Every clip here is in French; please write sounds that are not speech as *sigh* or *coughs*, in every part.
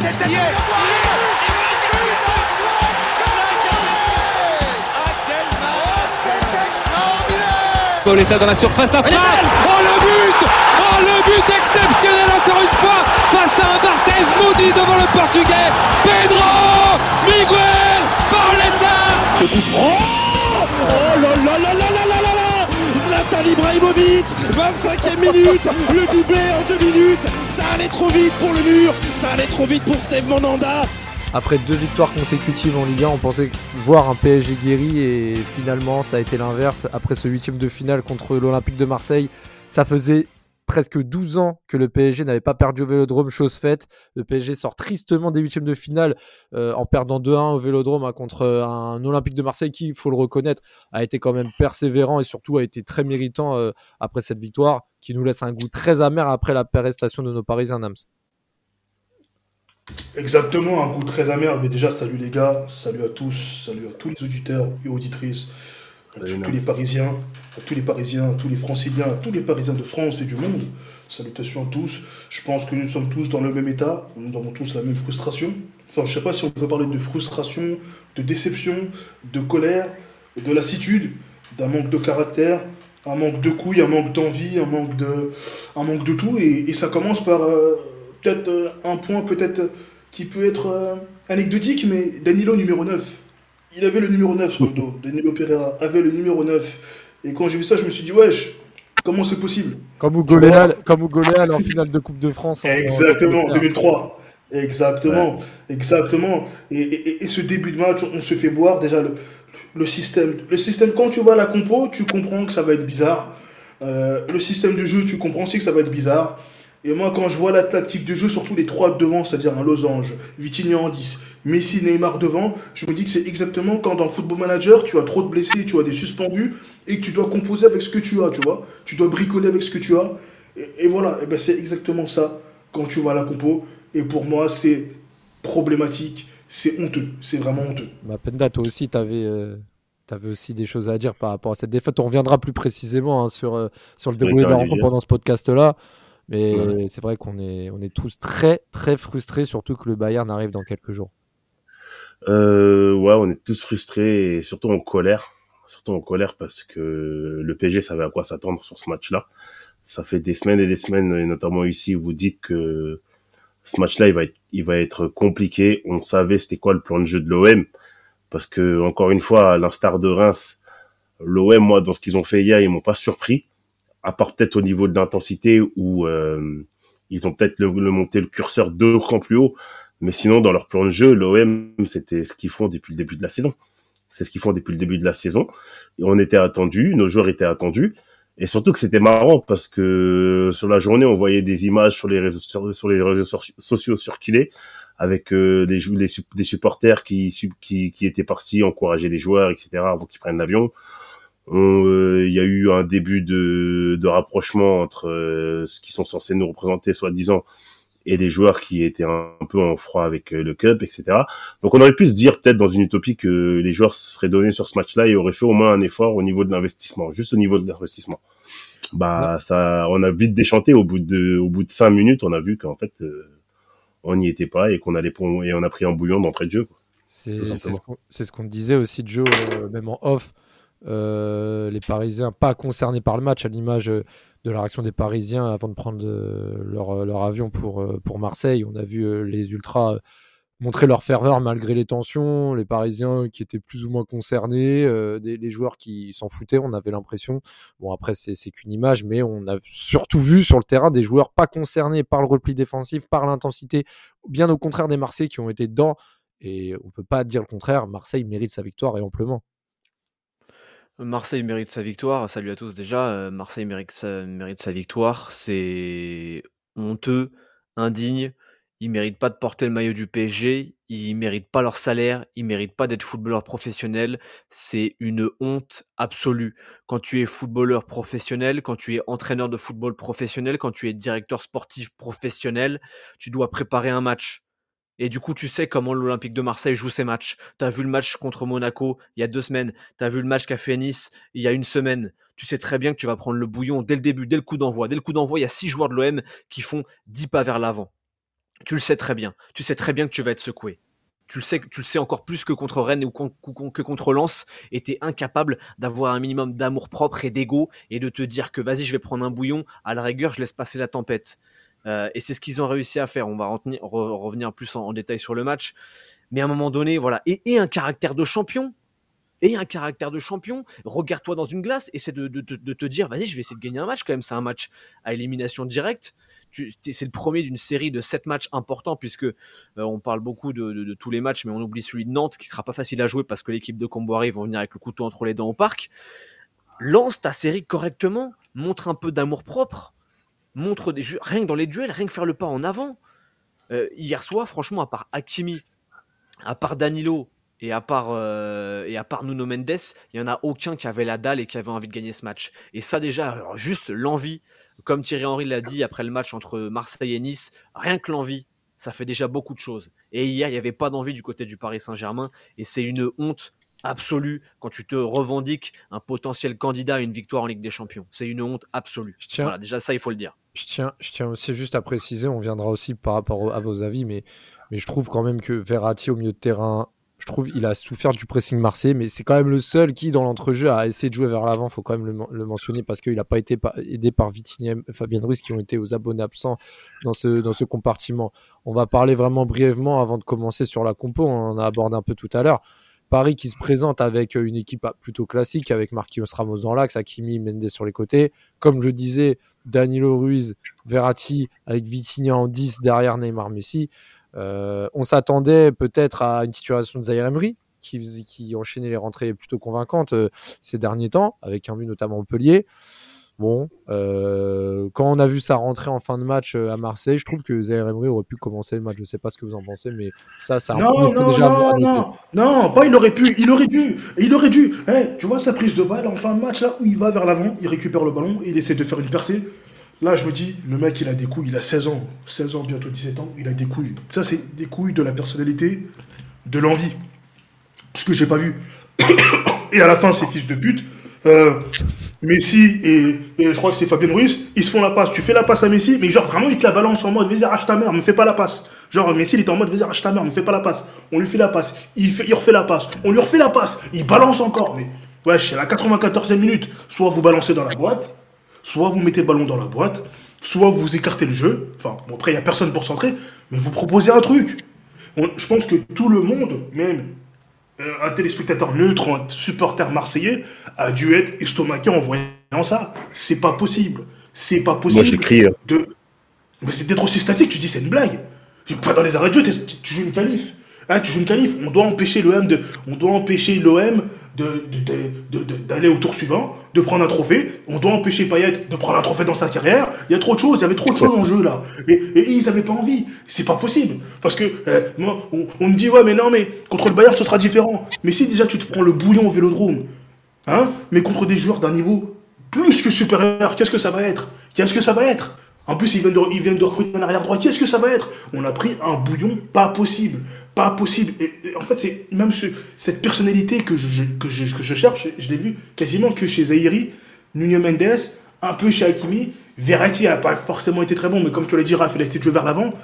tête Pauletta dans la surface d'affaire. Oh le but. Oh le but exceptionnel encore une fois face à un Barthez maudit devant le portugais. Pedro Miguel Pauletta Ce coup franc. Oh là là Zlatan Ibrahimovic 25e minute Le doublé en deux minutes Ça allait trop vite pour le mur Ça allait trop vite pour Steve Monanda après deux victoires consécutives en Ligue 1, on pensait voir un PSG guéri et finalement ça a été l'inverse. Après ce huitième de finale contre l'Olympique de Marseille, ça faisait presque 12 ans que le PSG n'avait pas perdu au Vélodrome, chose faite. Le PSG sort tristement des huitièmes de finale euh, en perdant 2-1 au Vélodrome hein, contre un Olympique de Marseille qui, il faut le reconnaître, a été quand même persévérant et surtout a été très méritant euh, après cette victoire qui nous laisse un goût très amer après la prestation de nos Parisiens Nams. Exactement, un goût très amer. Mais déjà, salut les gars, salut à tous, salut à tous les auditeurs et auditrices, à tous les Parisiens, à tous les Parisiens, à tous les Franciliens, à tous les Parisiens de France et du monde. Salutations à tous. Je pense que nous sommes tous dans le même état, nous avons tous la même frustration. Enfin, je sais pas si on peut parler de frustration, de déception, de colère, de lassitude, d'un manque de caractère, un manque de couilles, un manque d'envie, un manque de, un manque de tout. Et, ça commence par euh, peut-être euh, un point peut-être qui peut être euh, anecdotique, mais Danilo numéro 9. Il avait le numéro 9 sur le *laughs* dos. Danilo Pereira avait le numéro 9. Et quand j'ai vu ça, je me suis dit, wesh, comment c'est possible? Comme Ougoléal comme en finale de Coupe de France. Exactement, en 2003. Exactement, exactement. Et, ce début de match, on se fait boire déjà le, le, système. Le système, quand tu vois la compo, tu comprends que ça va être bizarre. Euh, le système de jeu, tu comprends aussi que ça va être bizarre. Et moi, quand je vois la tactique de jeu, surtout les trois devant, c'est-à-dire un losange, Vitinha en 10, Messi, Neymar devant, je me dis que c'est exactement quand dans Football Manager, tu as trop de blessés, tu as des suspendus, et que tu dois composer avec ce que tu as, tu vois. Tu dois bricoler avec ce que tu as. Et, voilà, et ben c'est exactement ça quand tu vois la compo. Et pour moi, c'est problématique, c'est honteux, c'est vraiment honteux. Bah, Penda, toi aussi, tu avais, euh, aussi des choses à dire par rapport à cette défaite. On reviendra plus précisément hein, sur, euh, sur le déroulé de la rencontre pendant ce podcast-là. Mais c'est vrai qu'on est, on est tous très, très frustrés, surtout que le Bayern arrive dans quelques jours. Euh, ouais, on est tous frustrés et surtout en colère. Surtout en colère parce que le PSG savait à quoi s'attendre sur ce match-là. Ça fait des semaines et des semaines, et notamment ici, vous dites que ce match-là, il va être, il va être compliqué. On savait c'était quoi le plan de jeu de l'OM. Parce que, encore une fois, à l'instar de Reims, l'OM, moi, dans ce qu'ils ont fait hier, ils m'ont pas surpris à part peut-être au niveau de l'intensité où euh, ils ont peut-être le, monté le curseur deux crans plus haut, mais sinon dans leur plan de jeu, l'OM c'était ce qu'ils font depuis le début de la saison. C'est ce qu'ils font depuis le début de la saison. On était attendus, nos joueurs étaient attendus, et surtout que c'était marrant parce que sur la journée on voyait des images sur les réseaux sur, les réseaux sociaux circuler avec euh, des, des supporters qui, qui qui étaient partis encourager les joueurs, etc. avant qu'ils prennent l'avion. Euh, il y a eu un début de, de rapprochement entre euh, ce qui sont censés nous représenter, soi-disant, et les joueurs qui étaient un, peu en froid avec euh, le Cup, etc. Donc on aurait pu se dire peut-être dans une utopie que les joueurs se seraient donnés sur ce match-là et auraient fait au moins un effort au niveau de l'investissement, juste au niveau de l'investissement. Bah ça, on a vite déchanté au bout de au bout de cinq minutes, on a vu qu'en fait on n'y était pas et qu'on allait et on a pris un bouillon d'entrée de jeu. C'est ce qu'on disait aussi Joe, même en off. Euh, les Parisiens pas concernés par le match, à l'image euh, de la réaction des Parisiens avant de prendre euh, leur, leur, avion pour, pour Marseille. On a vu les Ultras montrer leur ferveur malgré les tensions, les Parisiens qui étaient plus ou moins concernés, les joueurs qui s'en foutaient, on avait l'impression. Bon, après, c'est qu'une image, mais on a surtout vu sur le terrain des joueurs pas concernés par le repli défensif, par l'intensité, bien au contraire des Marseillais qui ont été dans, et on peut pas dire le contraire, Marseille mérite sa victoire et amplement. Marseille mérite sa victoire. Salut à tous déjà. Euh, Marseille mérite sa, victoire. C'est honteux, indigne. Ils méritent pas de porter le maillot du PSG. Ils méritent pas leur salaire. Ils méritent pas d'être footballeurs professionnels. C'est une honte absolue. Quand tu es footballeur professionnel, quand tu es entraîneur de football professionnel, quand tu es directeur sportif professionnel, tu dois préparer un match. Et du coup, tu sais comment l'Olympique de Marseille joue ses matchs. Tu as vu le match contre Monaco il y a deux semaines. Tu as vu le match qu'a fait Nice il y a une semaine. Tu sais très bien que tu vas prendre le bouillon dès le début, dès le coup d'envoi. Dès le coup d'envoi, il y a six joueurs de l'OM qui font dix pas vers l'avant. tu le sais très bien. Tu sais très bien que tu vas être secoué. Tu le sais, tu le sais encore plus que contre Rennes ou que contre Lens, et t'es incapable d'avoir un minimum d'amour propre et d'ego et de te dire que vas-y, je vais prendre un bouillon, à la rigueur, je laisse passer la tempête. Euh, et c'est ce qu'ils ont réussi à faire. On va revenir plus en, détail sur le match. Mais à un moment donné, voilà. et un caractère de champion et un caractère de champion. Regarde-toi dans une glace, essaie de, de, de, te dire, vas-y, je vais essayer de gagner un match quand même. C'est un match à élimination directe. C'est le premier d'une série de sept matchs importants, puisque euh, on parle beaucoup de, tous les matchs, mais on oublie celui de Nantes, qui sera pas facile à jouer parce que l'équipe de Comboiré vont venir avec le couteau entre les dents au parc. Lance ta série correctement, montre un peu d'amour propre, montre des rien que dans les duels, rien que faire le pas en avant. Euh, hier soir, franchement, à part Hakimi, à part Danilo, et à part, euh, et à part Nuno Mendes, il n'y en a aucun qui avait la dalle et qui avait envie de gagner ce match. Et ça déjà, juste l'envie, comme Thierry Henry l'a dit après le match entre Marseille et Nice, rien que l'envie, ça fait déjà beaucoup de choses. Et hier, il n'y avait pas d'envie du côté du Paris Saint-Germain. Et c'est une honte absolue quand tu te revendiques un potentiel candidat à une victoire en Ligue des Champions. C'est une honte absolue. Tiens, déjà ça, il faut le dire. Je tiens, je tiens aussi juste à préciser, on viendra aussi par rapport à vos avis, mais, mais je trouve quand même que Verratti au milieu de terrain je trouve il a souffert du pressing marseillais, mais c'est quand même le seul qui, dans l'entrejeu, a essayé de jouer vers l'avant. faut quand même le, mentionner parce qu'il n'a pas été aidé par Vitinha et Fabien Ruiz qui ont été aux abonnés absents dans ce, dans ce compartiment. On va parler vraiment brièvement avant de commencer sur la compo. On en a abordé un peu tout à l'heure. Paris qui se présente avec une équipe plutôt classique avec Marquinhos Ramos dans l'axe, Hakimi, Mendes sur les côtés. Comme je disais, Danilo Ruiz, Verratti avec Vitinha en 10 derrière Neymar Messi. Euh, on s'attendait peut-être à une situation de Zaire Emery, qui, qui enchaînait les rentrées plutôt convaincantes euh, ces derniers temps, avec un but notamment Montpellier. Bon, euh, quand on a vu sa rentrée en fin de match à Marseille, je trouve que Zaire Emery aurait pu commencer le match. Je sais pas ce que vous en pensez, mais ça, ça non, non, déjà non, non, non, pas il aurait pu, il aurait dû, il aurait dû. Eh, tu vois sa prise de balle en fin de match là où il va vers l'avant, il récupère le ballon et il essaie de faire une percée. Là, je me dis, le mec, il a des couilles, il a 16 ans, 16 ans, bientôt 17 ans, il a des couilles. Ça, c'est des couilles de la personnalité, de l'envie. Ce que j'ai pas vu. *coughs* et à la fin, ces fils de pute, euh, Messi et, je crois que c'est Fabien Ruiz, ils se font la passe. Tu fais la passe à Messi, mais genre vraiment, il te la balance en mode, vas-y, arrache ta mère, me fais pas la passe. Genre, Messi, il est en mode, vas-y, arrache ta mère, me fais pas la passe. On lui fait la passe, il, fait, il refait la passe, on lui refait la passe, il balance encore. Mais, wesh, c'est la 94e minute. Soit vous balancez dans la boîte, Soit vous mettez le ballon dans la boîte, soit vous écartez le jeu. Enfin, bon, après, il n'y a personne pour centrer, mais vous proposez un truc. je pense que tout le monde, même un téléspectateur neutre, un supporter marseillais, a dû être estomaqué en voyant ça. C'est pas possible. C'est pas possible. Moi, j'écris. Hein. De... Mais c'est d'être aussi statique, tu dis c'est une blague. Pas dans les arrêts de jeu, tu joues une qualif. Ah, tu joues une qualif. On doit empêcher l'OM de, on doit empêcher l'OM d'aller au tour suivant, de prendre un trophée. On doit empêcher Payet de prendre un trophée dans sa carrière. Il y a trop de choses, il y avait trop de choses en jeu là. Et, ils n'avaient pas envie. C'est pas possible. Parce que euh, moi, on, me dit, ouais, mais non, mais contre le Bayern, ce sera différent. Mais si déjà tu te prends le bouillon au vélodrome, hein, mais contre des joueurs d'un niveau plus que supérieur, qu'est-ce que ça va être? Qu'est-ce que ça va être? En plus, ils viennent, de, recruter un arrière droit. Qu'est-ce que ça va être? On a pris un bouillon pas possible. Pas possible. Et, en fait, c'est même cette personnalité que je, que je, cherche, je l'ai vu quasiment que chez Zahiri, Nuno Mendes, un peu chez Hakimi. Verratti n'a pas forcément été très bon, mais comme tu l'as dit, Raph, il a été jouer vers l'avant.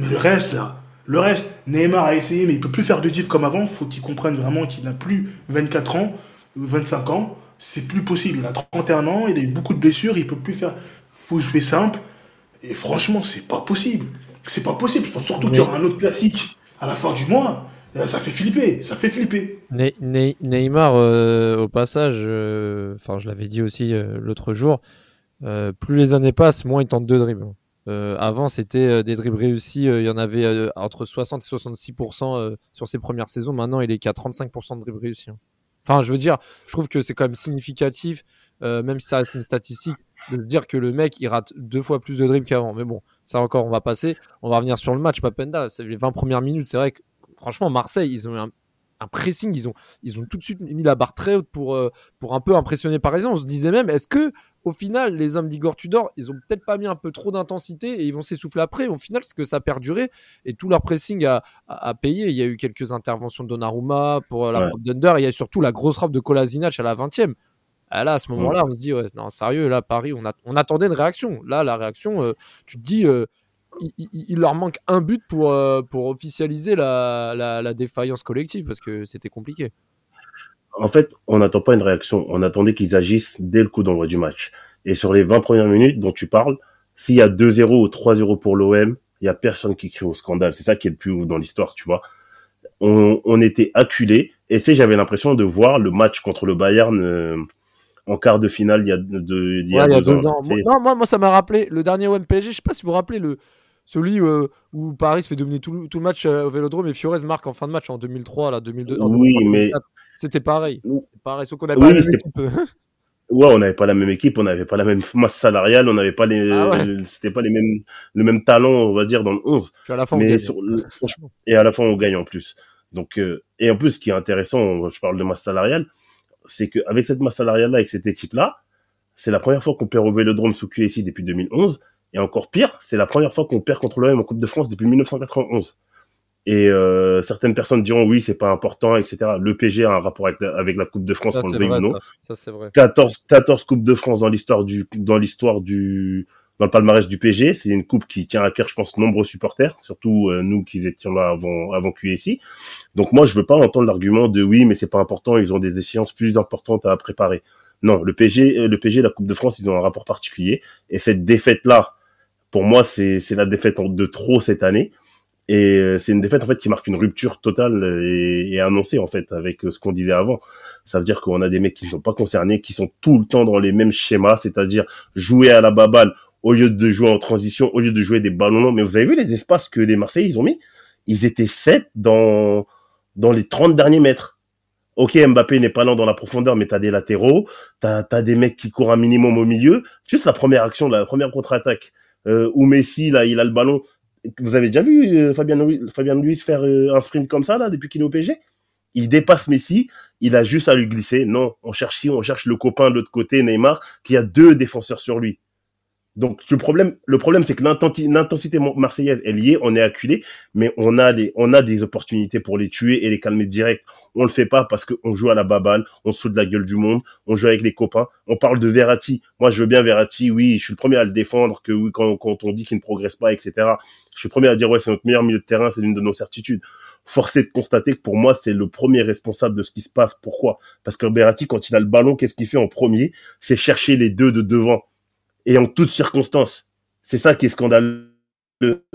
Mais le reste, là, le reste, Neymar a essayé, mais il peut plus faire de div comme avant. faut qu'il comprenne vraiment qu'il n'a plus 24 ans, 25 ans. C'est plus possible. Il a 31 ans, il a eu beaucoup de blessures, il peut plus faire. faut jouer simple. Et franchement, c'est pas possible. C'est pas possible. Surtout qu'il y aura un autre classique à la fin du mois. Ça fait flipper, ça fait flipper. Neymar, euh, au passage, euh, enfin, je l'avais dit aussi euh, l'autre jour, plus les années passent, moins il tente de dribbles. avant, c'était des dribbles réussis, il y en avait entre 60 et 66% sur ses premières saisons. Maintenant, il est qu'à 35% de dribbles réussis. Hein. Enfin, je veux dire, je trouve que c'est quand même significatif, même si ça reste une statistique, de dire que le mec il rate deux fois plus de dribbles qu'avant. Mais bon, ça encore, on va passer. On va revenir sur le match. Papenda, c'est les 20 premières minutes. C'est vrai que franchement, Marseille, ils ont un, un, pressing. Ils ont, ils ont tout de suite mis la barre très haute pour, euh, pour un peu impressionner Parisien. On se disait même, est-ce que au final, les hommes d'Igor Tudor, ils ont peut-être pas mis un peu trop d'intensité et ils vont s'essouffler après? Au final, c'est que ça a perduré? Et tout leur pressing a, a, payé. Il y a eu quelques interventions de Donnarumma pour la frappe d'Under. Il y a surtout la grosse frappe de Kolasinac à la 20e. Ah, là, à ce moment-là, on se dit, ouais, non, sérieux, là, Paris, on, a, on attendait une réaction. Là, la réaction, euh, tu te dis, euh, il, leur manque un but pour, euh, pour officialiser la, la, défaillance collective parce que c'était compliqué. En fait, on n'attend pas une réaction. On attendait qu'ils agissent dès le coup d'envoi du match. Et sur les 20 premières minutes dont tu parles, s'il y a 2-0 ou 3-0 pour l'OM, il y a personne qui crie au scandale. C'est ça qui est le plus ouf dans l'histoire, tu vois. On, on était acculés. Et tu sais, j'avais l'impression de voir le match contre le Bayern en quart de finale il y a, de, il y a, deux, ans. non, moi, moi, ça m'a rappelé le dernier OM PSG. Je sais pas si vous vous rappelez le, celui euh, où Paris fait dominer tout, tout, le match euh, au Vélodrome et Fiorez marque en fin de match en 2003, là, 2002. Oui, mais c'était pareil. Pareil, sauf qu'on n'avait pas la même équipe. *laughs* ouais, on n'avait pas la même équipe, on n'avait pas la même masse salariale, on n'avait pas les, ah c'était pas les mêmes, le même talent, on va dire, dans le 11. à la fin, mais et à la fin, on gagne en plus. Donc, euh, et en plus, ce qui est intéressant, je parle de masse salariale, c'est qu'avec cette masse salariale-là, avec cette équipe-là, c'est la première fois qu'on perd au Vélodrome sous QSI depuis 2011. Et encore pire, c'est la première fois qu'on perd contre l'OM en Coupe de France depuis 1991. Et euh, certaines personnes diront oui, c'est pas important, etc. Le PG a un rapport avec la, avec la Coupe de France, qu'on le veuille ou non. Ça, c'est vrai. 14, 14 Coupes de France dans l'histoire du, dans l'histoire du, dans le palmarès du PG. C'est une coupe qui tient à cœur, je pense, nombreux supporters, surtout euh, nous qui étions là avant, avant QSI. Donc moi, je veux pas entendre l'argument de oui, mais c'est pas important, ils ont des échéances plus importantes à préparer. Non, le PG, euh, le PG, la Coupe de France, ils ont un rapport particulier. Et cette défaite-là, pour moi, c'est, la défaite de trop cette année. Et euh, c'est une défaite en fait qui marque une rupture totale et, et annoncée en fait avec ce qu'on disait avant. Ça veut dire qu'on a des mecs qui ne sont pas concernés, qui sont tout le temps dans les mêmes schémas, c'est-à-dire jouer à la baballe au lieu de jouer en transition, au lieu de jouer des ballons. Mais vous avez vu les espaces que les Marseillais ils ont mis? Ils étaient 7 dans dans les 30 derniers mètres. Ok, Mbappé n'est pas lent dans la profondeur, mais t'as des latéraux, t'as as des mecs qui courent un minimum au milieu. Juste la première action, la première contre-attaque, euh, où Messi là, il a le ballon. Vous avez déjà vu euh, Fabien Louis, Fabien faire euh, un sprint comme ça là depuis qu'il est au PSG Il dépasse Messi, il a juste à lui glisser. Non, on cherche on cherche le copain de l'autre côté, Neymar, qui a deux défenseurs sur lui. Donc le problème, le problème, c'est que l'intensité marseillaise est liée, on est acculé, mais on a des, on a des opportunités pour les tuer et les calmer direct. On le fait pas parce qu'on joue à la baballe, on se de la gueule du monde, on joue avec les copains. On parle de Verratti. Moi, je veux bien Verratti. Oui, je suis le premier à le défendre. Que oui, quand, quand on dit qu'il ne progresse pas, etc. Je suis le premier à dire ouais, c'est notre meilleur milieu de terrain, c'est l'une de nos certitudes. Forcé de constater que pour moi, c'est le premier responsable de ce qui se passe. Pourquoi? Parce que Verratti, quand il a le ballon, qu'est-ce qu'il fait en premier? C'est chercher les deux de devant et en toutes circonstances. C'est ça qui est scandaleux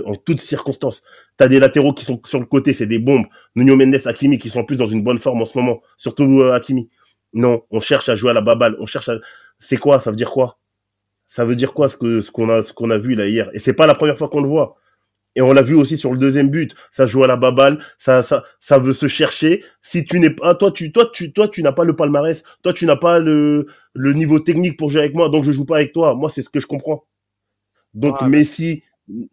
en toutes circonstances. T'as des latéraux qui sont sur le côté, c'est des bombes. Nuno Mendes, Hakimi qui sont plus dans une bonne forme en ce moment, surtout euh, Hakimi. Non, on cherche à jouer à la baballe, on cherche à C'est quoi? Ça veut dire quoi? Ça veut dire quoi ce que ce qu'on a ce qu'on a vu là hier? Et c'est pas la première fois qu'on le voit. Et on l'a vu aussi sur le deuxième but. Ça joue à la baballe, ça, ça, ça veut se chercher. Si tu n'es pas, toi, tu, toi, tu, toi, tu n'as pas le palmarès. Toi, tu n'as pas le, le niveau technique pour jouer avec moi. Donc, je joue pas avec toi. Moi, c'est ce que je comprends. Donc, ah, Messi,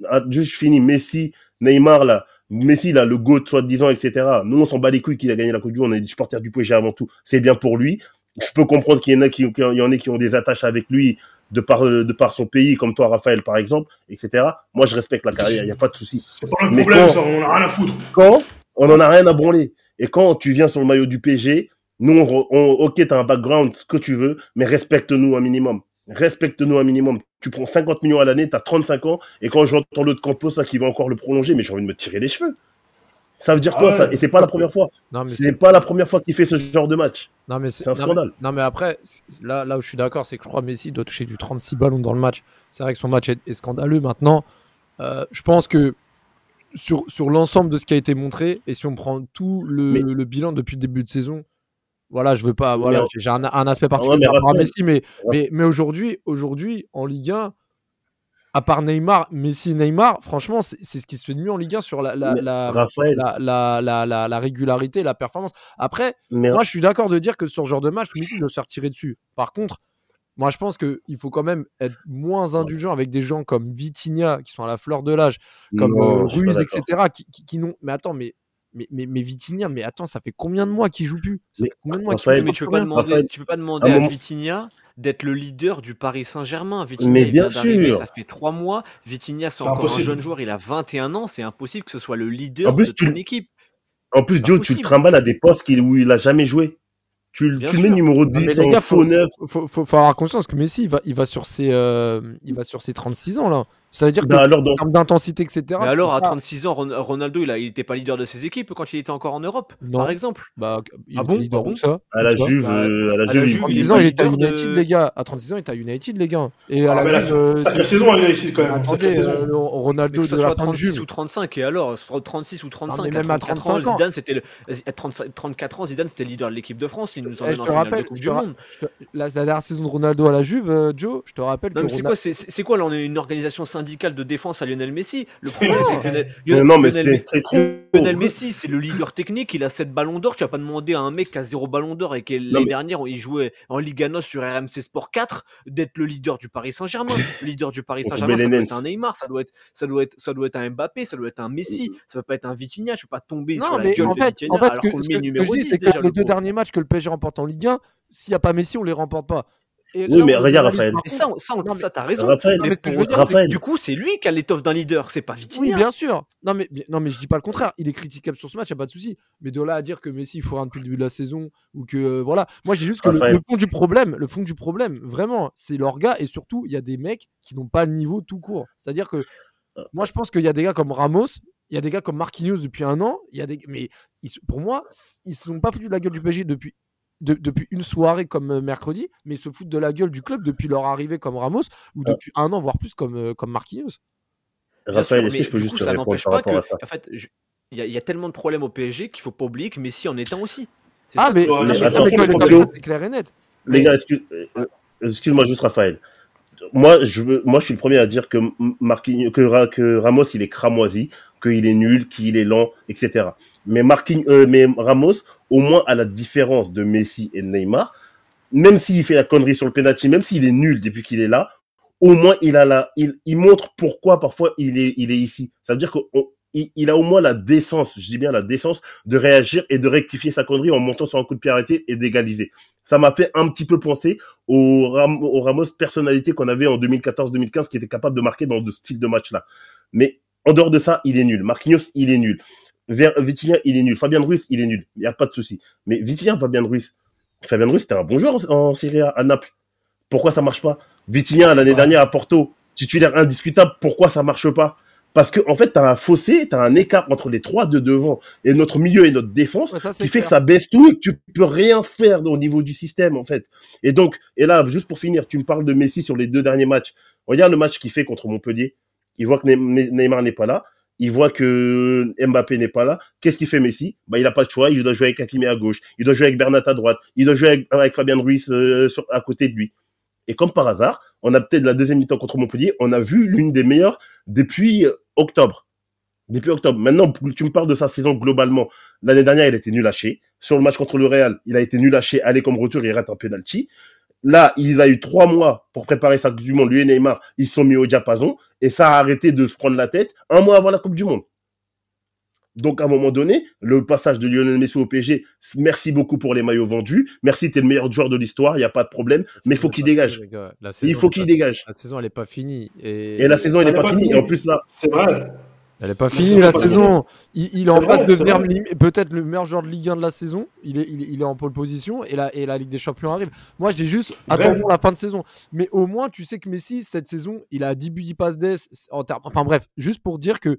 ah, juste fini. Messi, Neymar, là. Messi, là, le GOAT, soi-disant, etc. Nous, on s'en bat les couilles qu'il a gagné la Coupe du Monde. On est des supporters du PSG avant tout. C'est bien pour lui. Je peux comprendre qu'il y en a qui, qu'il y en a qui ont des attaches avec lui de par de par son pays, comme toi, Raphaël, par exemple, etc. Moi, je respecte la carrière, il n'y a pas de souci. C'est pas un problème, ça, on en a rien à foutre. Quand on en a rien à branler. Et quand tu viens sur le maillot du PG, nous, on, on ok, t'as un background, ce que tu veux, mais respecte-nous un minimum. Respecte-nous un minimum. Tu prends 50 millions à l'année, t'as 35 ans, et quand j'entends l'autre Campos, ça, qui va encore le prolonger, mais j'ai envie de me tirer les cheveux. Ça veut dire quoi ah ça Et c'est pas la première fois. C'est pas la première fois qu'il fait ce genre de match. Non mais c'est un scandale. non mais après, là, là où je suis d'accord, c'est que je crois que Messi doit toucher du 36 ballons dans le match. C'est vrai que son match est, scandaleux maintenant. Euh, je pense que sur, sur l'ensemble de ce qui a été montré, et si on prend tout le, bilan depuis le début de saison, voilà, je veux pas, voilà, j'ai un, aspect particulier par rapport à Messi, mais, mais, mais aujourd'hui, aujourd'hui, en Ligue 1, à part Neymar, Messi, Neymar, franchement, c'est ce qui se fait de mieux en Ligue 1 sur la, la, la, la, régularité, la performance. Après, moi, je suis d'accord de dire que sur ce genre de match, Messi doit se faire tirer dessus. Par contre, moi, je pense qu'il faut quand même être moins indulgent avec des gens comme Vitinha, qui sont à la fleur de l'âge, comme euh, Ruiz, etc., qui, qui, n'ont. Mais attends, mais mais, mais, mais Vitinha, mais attends, ça fait combien de mois qu'il joue plus? Ça fait combien de mois qu'il Mais tu peux, pas demander, tu peux pas demander à Vitinha d'être le leader du Paris Saint-Germain. Vitinha, mais bien sûr. Ça fait trois mois. Vitinha, c'est encore un jeune joueur. Il a 21 ans. C'est impossible que ce soit le leader de ton équipe. En plus, Joe, tu le trimbales à des postes où il a jamais joué. Tu, tu mets numéro 10 en faux neuf. Faut, faut, faut, avoir conscience que Messi, il va, il va, sur, ses, euh, il va sur ses 36 ans, là. Ça veut dire que Bah, alors, en termes d'intensité, etc. Mais alors, à pas- 36 ans, Ron- Ronaldo, il, a, il était pas leader de ses équipes quand il était encore en Europe, Non. par exemple. Bah, il Ah bon leader Ah bon ça à la Juve, Bah, euh, à la à la Juve, Juve, il- il est 36 ans, il était à United, de- les gars. À 36 ans, il était à United, les gars. Et à Ah, la mais la- Juve, euh, saison, est ici quand même. Attendez, euh, Ronaldo de la soit fin de 36 Juve. ou 35, et alors, soit 36 ou 35, mais à même à 34 ans, 35 ans. Zidane, c'était le, à 35 34 ans, Zidane, c'était le leader de l'équipe de France, il nous Eh, emmène en te finale rappelle, de Coupe du Monde. la, la dernière saison de Ronaldo à la Juve, euh, Joe, je te rappelle Non, que c'est quoi là On est une organisation syndicale de défense à Lionel Messi. Le *laughs* problème, c'est que Lionel, non, mais Lionel- Messi, c'est le leader technique. Il a 7 ballons d'or. Tu vas pas demander à un mec qui a 0 ballon d'or et qui l'année mais- dernière, il jouait en Liga NOS sur RMC Sport 4, d'être le leader du Paris Saint-Germain. *laughs* Le leader du Paris Saint-Germain, ça doit être un Neymar, ça doit être, ça doit être, ça doit être un Mbappé, ça doit être un Messi. Ça va pas être un Vitinha. Tu peux pas tomber sur Non, la mais gueule en de fait, Vitinha en fait, alors que, qu'on le met que- ce que numéro je dis, 10 c'est que déjà. les le deux derniers matchs que le PSG remporte en Ligue 1, s'il n'y a pas Messi, on les remporte pas. Et Oui, là, mais regarde, Raphaël. contre- ça, ça, on- Non, mais- ça, t'as raison. Raphaël, mais mais ce que je pour- veux dire, c'est que Raphaël, du coup, c'est lui qui a l'étoffe d'un leader. C'est pas Oui, Vitinha. bien sûr. Non mais, non, mais je dis pas le contraire. Il est critiquable sur ce match, il a pas de souci. Mais de là à dire que Messi il faut rien depuis le début de la saison ou que euh, voilà. Moi, j'ai juste que le, fond du problème, le fond du problème, vraiment, c'est leur gars et surtout, il y a des mecs qui n'ont pas le niveau tout court. C'est-à-dire que moi, je pense qu'il y a des gars comme Ramos, il y a des gars comme Marquinhos depuis un an. Il y a des, mais ils- pour moi, ils se sont pas foutus de la gueule du PSG depuis. De- depuis une soirée comme euh, mercredi, mais ils se foutent de la gueule du club depuis leur arrivée comme Ramos ou Ah. depuis un an, voire plus comme, euh, comme Marquinhos. Raphaël, est-ce que je peux juste coup, te ça répondre n'empêche par pas rapport que, à ça en fait, je- il y, a- il y a tellement de problèmes au PSG qu'il faut pas oublier que Messi en est un aussi. C'est Ah, ça mais, mais- attends, c'est clair et net. Les gars, excuse, euh, excuse-moi juste Raphaël. Moi, je veux, moi, je suis le premier à dire que Marquinhos, que Ramos, il est cramoisi, qu'il est nul, qu'il est lent, etc. Mais Marquinhos, euh, mais Ramos, au moins, à la différence de Messi et Neymar, même s'il fait la connerie sur le penalty, même s'il est nul depuis qu'il est là, au moins, il a la, il, montre pourquoi parfois il est, il est ici. Ça veut dire qu'il il a au moins la décence, je dis bien la décence, de réagir et de rectifier sa connerie en montant sur un coup de pied arrêté et d'égaliser. Ça m'a fait un petit peu penser au, au Ramos personnalité qu'on avait en 2014-2015 qui était capable de marquer dans ce style de match-là. Mais en dehors de ça, il est nul. Marquinhos, il est nul. Vitinha, il est nul. Fabien Ruiz, il est nul. Il n'y a pas de souci. Mais Vitinha, Fabien Ruiz. Fabien Ruiz, c'était un bon joueur en, en Serie A, à Naples. Pourquoi ça marche pas? Vitinha, l'année dernière à Porto, titulaire indiscutable. Pourquoi ça marche pas? Parce que, en fait, t'as un fossé, t'as un écart entre les trois de devant et notre milieu et notre défense ça, qui fait que ça baisse tout et que tu peux rien faire au niveau du système en fait. Et donc, et là, juste pour finir, tu me parles de Messi sur les deux derniers matchs. Regarde le match qu'il fait contre Montpellier. Il voit que Ne- Neymar n'est pas là. Il voit que Mbappé n'est pas là. Qu'est-ce qu'il fait Messi? Bah, il a pas de choix. Il doit jouer avec Hakimi à gauche. Il doit jouer avec Bernat à droite. Il doit jouer avec, Fabien Ruiz euh, à côté de lui. Et comme par hasard, on a peut-être la deuxième mi-temps contre Montpellier. On a vu l'une des meilleures depuis euh, octobre. Depuis octobre. Maintenant, tu me parles de sa saison globalement. L'année dernière, il était nul lâché. Sur le match contre le Real, il a été nul lâché. Aller comme retour, il rate un penalty. Là, il a eu trois mois pour préparer sa Coupe du Monde. Lui et Neymar, ils se sont mis au diapason. Et ça a arrêté de se prendre la tête un mois avant la Coupe du Monde. Donc, à un moment donné, le passage de Lionel Messi au PSG, merci beaucoup pour les maillots vendus. Merci, t'es le meilleur joueur de l'histoire, il n'y a pas de problème. Mais il faut qu'il dégage. Il faut qu'il dégage. La saison, elle n'est pas finie. Et, Et la saison, elle n'est est pas pas finie. Et finie. en plus, là, C'est vrai. Elle n'est pas finie la pas saison. Il, il est en passe de devenir peut-être le meilleur joueur de Ligue 1 de la saison. Il est, il, est- il est en pole position et la, et la Ligue des Champions arrive. Moi, je dis juste, attendons la fin de saison. Mais au moins, tu sais que Messi, cette saison, il a 10 buts, 10 passes d'ess. En termes... Enfin bref, juste pour dire que